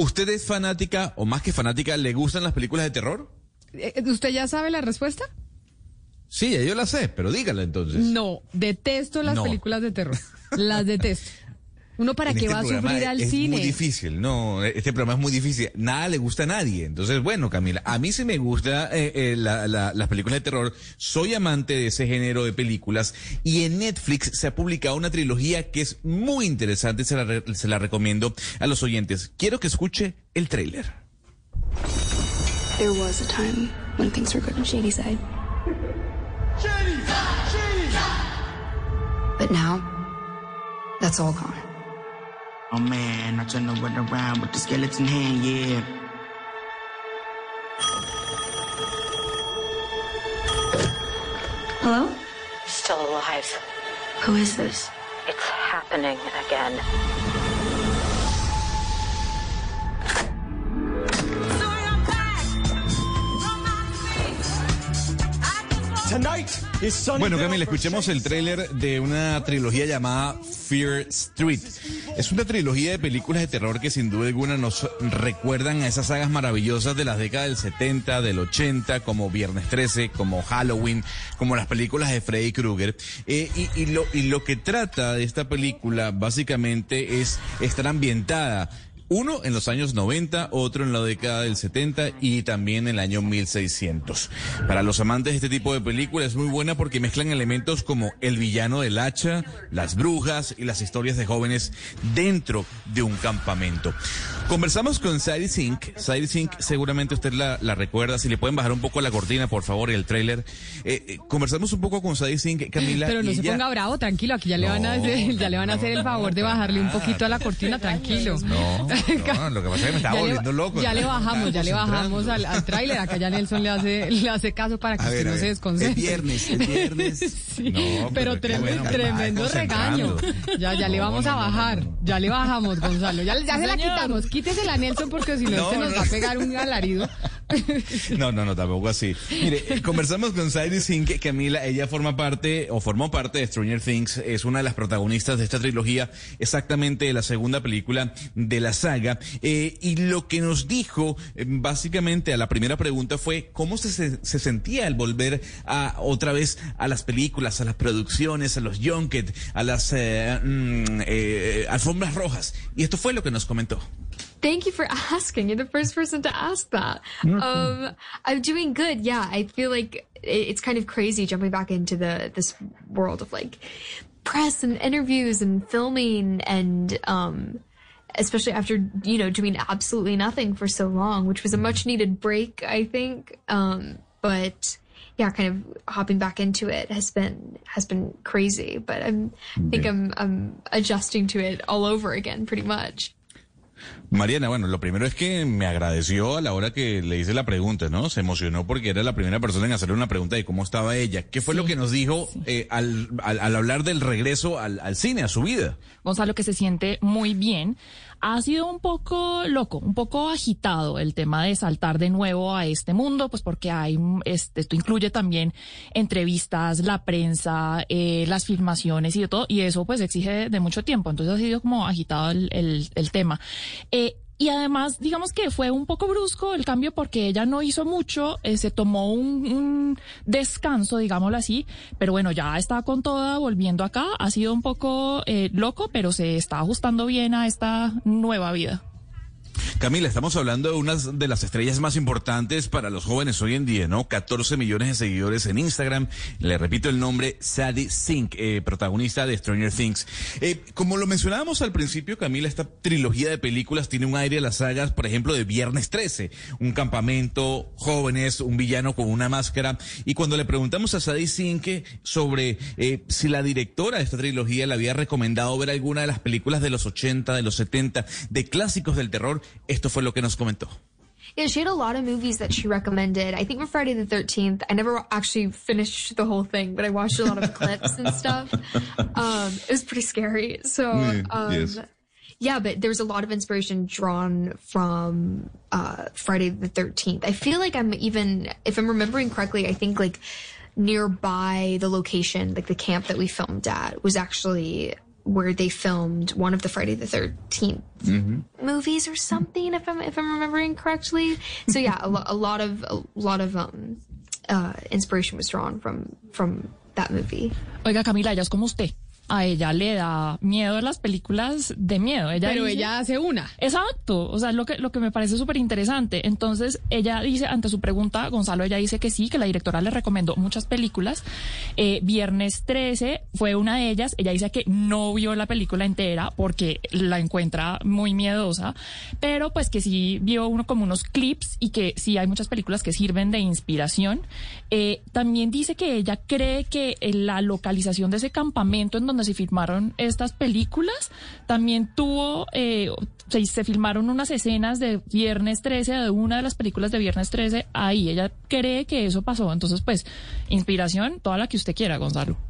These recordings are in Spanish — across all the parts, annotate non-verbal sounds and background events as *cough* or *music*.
¿Usted es fanática o más que fanática, le gustan las películas de terror? Eh, ¿Usted ya sabe la respuesta? Sí, yo la sé, pero dígala entonces. No, detesto las No. películas de terror. Las detesto. ¿Uno para qué este va a sufrir al es cine? muy difícil, no, este programa es muy difícil, nada le gusta a nadie. Entonces, bueno, Camila, a mí sí me gusta eh, eh, la- la- las películas de terror, soy amante de ese género de películas y en Netflix se ha publicado una trilogía que es muy interesante, se la, re- se la recomiendo a los oyentes. Quiero que escuche el tráiler. There was a time when things were good on Shady's side. But now, that's all gone. Oh man, I turn the word around with the skeleton hand, yeah. Hello? Still alive. Who is this? It's happening again. Bueno, Camila, escuchemos el tráiler de una trilogía llamada Fear Street. Es una trilogía de películas de terror que sin duda alguna nos recuerdan a esas sagas maravillosas de las décadas del 70, del 80, como Viernes 13, como Halloween, como las películas de Freddy Krueger. Eh, y, y lo, y lo que trata de esta película básicamente es estar ambientada uno en los años 90, otro en la década del 70 y también en el año 1600. Para los amantes de este tipo de películas es muy buena porque mezclan elementos como el villano del hacha, las brujas y las historias de jóvenes dentro de un campamento. Conversamos con Sadie Sink. Sadie Sink seguramente usted la, la recuerda. Si le pueden bajar un poco la cortina, por favor, y el tráiler. Eh, eh, conversamos un poco con Sadie Sink, Camila. Pero no se ella- ponga bravo, tranquilo. Aquí ya le van a hacer, ya le van a hacer el favor de bajarle un poquito a la cortina, tranquilo. No, *laughs* no, lo que pasa es que me estaba Ya le- volviendo loco. Ya le bajamos, ya le bajamos al, al tráiler. Acá ya Nelson le hace, le hace caso para que A usted ver, no se desconcentre. es viernes, es viernes. *laughs* Sí, No, pero, pero qué trem- bueno, me tremendo regaño. Ya, ya le vamos no, a bajar. no, no. Ya le bajamos, Gonzalo. Ya, ya se la quitamos. Quítese la Nelson porque si no, No, este nos no. va a pegar un alarido. *laughs* No, no, no, tampoco así. Mire, eh, conversamos con Sadie Sink, Camila, ella forma parte, o formó parte de Stranger Things, es una de las protagonistas de esta trilogía, exactamente de la segunda película de la saga, eh, y lo que nos dijo, eh, básicamente a la primera pregunta fue, ¿cómo se, se, se sentía al volver a, otra vez a las películas, a las producciones, a los junket, a las mm, alfombras rojas? Y esto fue lo que nos comentó. Thank you for *laughs* asking. You're the first person to ask that. Um, I'm doing good. Yeah, I feel like it's kind of crazy jumping back into the this world of like press and interviews and filming and um, especially after you know doing absolutely nothing for so long, which was a much needed break, I think. Um, but yeah, kind of hopping back into it has been has been crazy. But I'm I think I'm I'm adjusting to it all over again, pretty much. Mariana, bueno, lo primero es que me agradeció a la hora que le hice la pregunta, ¿no? Se emocionó porque era la primera persona en hacerle una pregunta de cómo estaba ella. ¿Qué fue lo que nos dijo eh, al, al, al hablar del regreso al, al cine, a su vida? Gonzalo, que se siente muy bien. Ha sido un poco loco, un poco agitado el tema de saltar de nuevo a este mundo, pues porque hay, este, esto incluye también entrevistas, la prensa, eh, las filmaciones y de todo, y eso pues exige de mucho tiempo. Entonces ha sido como agitado el tema. Eh, y además, digamos que fue un poco brusco el cambio porque ella no hizo mucho, eh, se tomó un, un descanso, digámoslo así, pero bueno, ya está con toda volviendo acá. Ha sido un poco eh, loco, pero se está ajustando bien a esta nueva vida. Camila, estamos hablando de una de las estrellas más importantes para los jóvenes hoy en día, ¿no? 14 millones de seguidores en Instagram. Le repito el nombre, Sadie Sink, eh, protagonista de Stranger Things. Eh, como lo mencionábamos al principio, Camila, esta trilogía de películas tiene un aire a las sagas, por ejemplo, de Viernes 13, un campamento, jóvenes, un villano con una máscara. Y cuando le preguntamos a Sadie Sink sobre eh, si la directora de esta trilogía le había recomendado ver alguna de las películas de los 80, de los 70, de clásicos del terror, Esto fue lo que nos comentó. Yeah, she had a lot of movies that she recommended. I think for Friday the 13th, I never actually finished the whole thing, but I watched a lot of clips and stuff. *laughs* Um, it was pretty scary. So, um, yes. yeah, but there's a lot of inspiration drawn from uh, Friday the 13th. I feel like I'm even, if I'm remembering correctly, I think like nearby the location, like the camp that we filmed at, was actually where they filmed one of the Friday the 13th movies or something if I'm if I'm remembering correctly. So yeah, a, lo- a lot of a lot of um uh inspiration was drawn from from that movie. Oiga, Camila, ella es como usted. A ella le da miedo las películas de miedo. Ella Pero dice- ella hace una. Exacto, o sea, lo que, lo que me parece súper interesante. Entonces, ella dice, ante su pregunta, Gonzalo, ella dice que sí, que la directora le recomendó muchas películas. Eh, Viernes 13 fue una de ellas. Ella dice que no vio la película entera porque la encuentra muy miedosa, pero pues que sí vio uno como unos clips y que sí hay muchas películas que sirven de inspiración. Eh, también dice que ella cree que eh, la localización de ese campamento en donde se filmaron estas películas también tuvo, eh, se, se filmaron unas escenas de Viernes 13, de una de las películas de Viernes 13 ahí. Ella cree que eso pasó. Entonces, pues, inspiración, toda la que usted quiera, Gonzalo.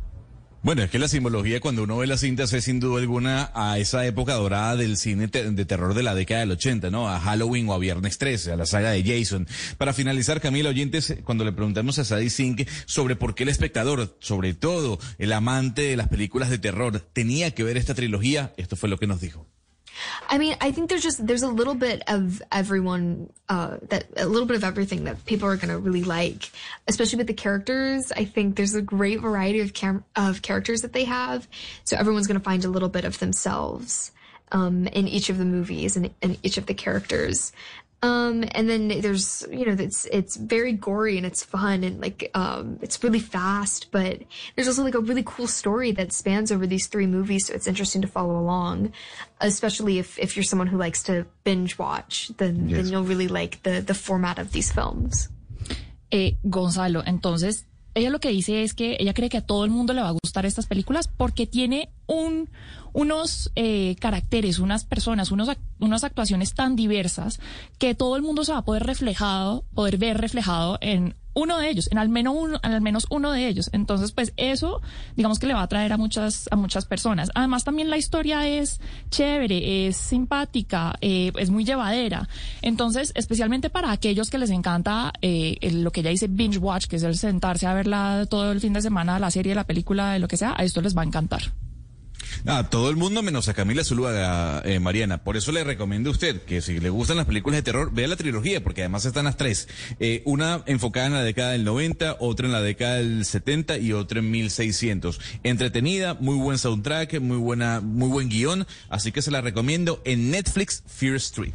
Bueno, es que la simbología cuando uno ve las cintas es sin duda alguna a esa época dorada del cine de terror de la década del 80, ¿no? A Halloween o a Viernes 13, a la saga de Jason. Para finalizar, Camila, oyentes, cuando le preguntamos a Sadie Sink sobre por qué el espectador, sobre todo el amante de las películas de terror, tenía que ver esta trilogía, esto fue lo que nos dijo. I mean, I think there's just there's a little bit of everyone uh that a little bit of everything that people are to really like, especially with the characters. I think there's a great variety of cam- of characters that they have. So everyone's to find a little bit of themselves um in each of the movies and in each of the characters. Um, and then there's, you know, it's, it's very gory and it's fun and like, um, it's really fast, but there's also like a really cool story that spans over these three movies. So it's interesting to follow along, especially if, if you're someone who likes to binge watch, then, then you'll really like the, the format of these films. Eh, Gonzalo, entonces, ella lo que dice es que ella cree que a todo el mundo le va a gustar estas películas porque tiene un, unos eh, caracteres, unas personas, unos, unas actuaciones tan diversas que todo el mundo se va a poder reflejado, poder ver reflejado en uno de ellos, en al menos uno, en al menos uno de ellos. Entonces, pues eso, digamos que le va a atraer a muchas, a muchas personas. Además, también la historia es chévere, es simpática, eh, es muy llevadera. Entonces, especialmente para aquellos que les encanta eh, el- lo que ella dice binge watch, que es el sentarse a verla todo el fin de semana, la serie, la película, lo que sea, a esto les va a encantar. Ah, todo el mundo menos a Camila Zuluaga, eh, Mariana. Por eso le recomiendo a usted que si le gustan las películas de terror, vea la trilogía, porque además están las tres. Eh, una enfocada en la década del 90, otra en la década del 70 y otra en 1600. Entretenida, muy buen soundtrack, muy buena, muy buen guion, así que se la recomiendo en Netflix, Fear Street.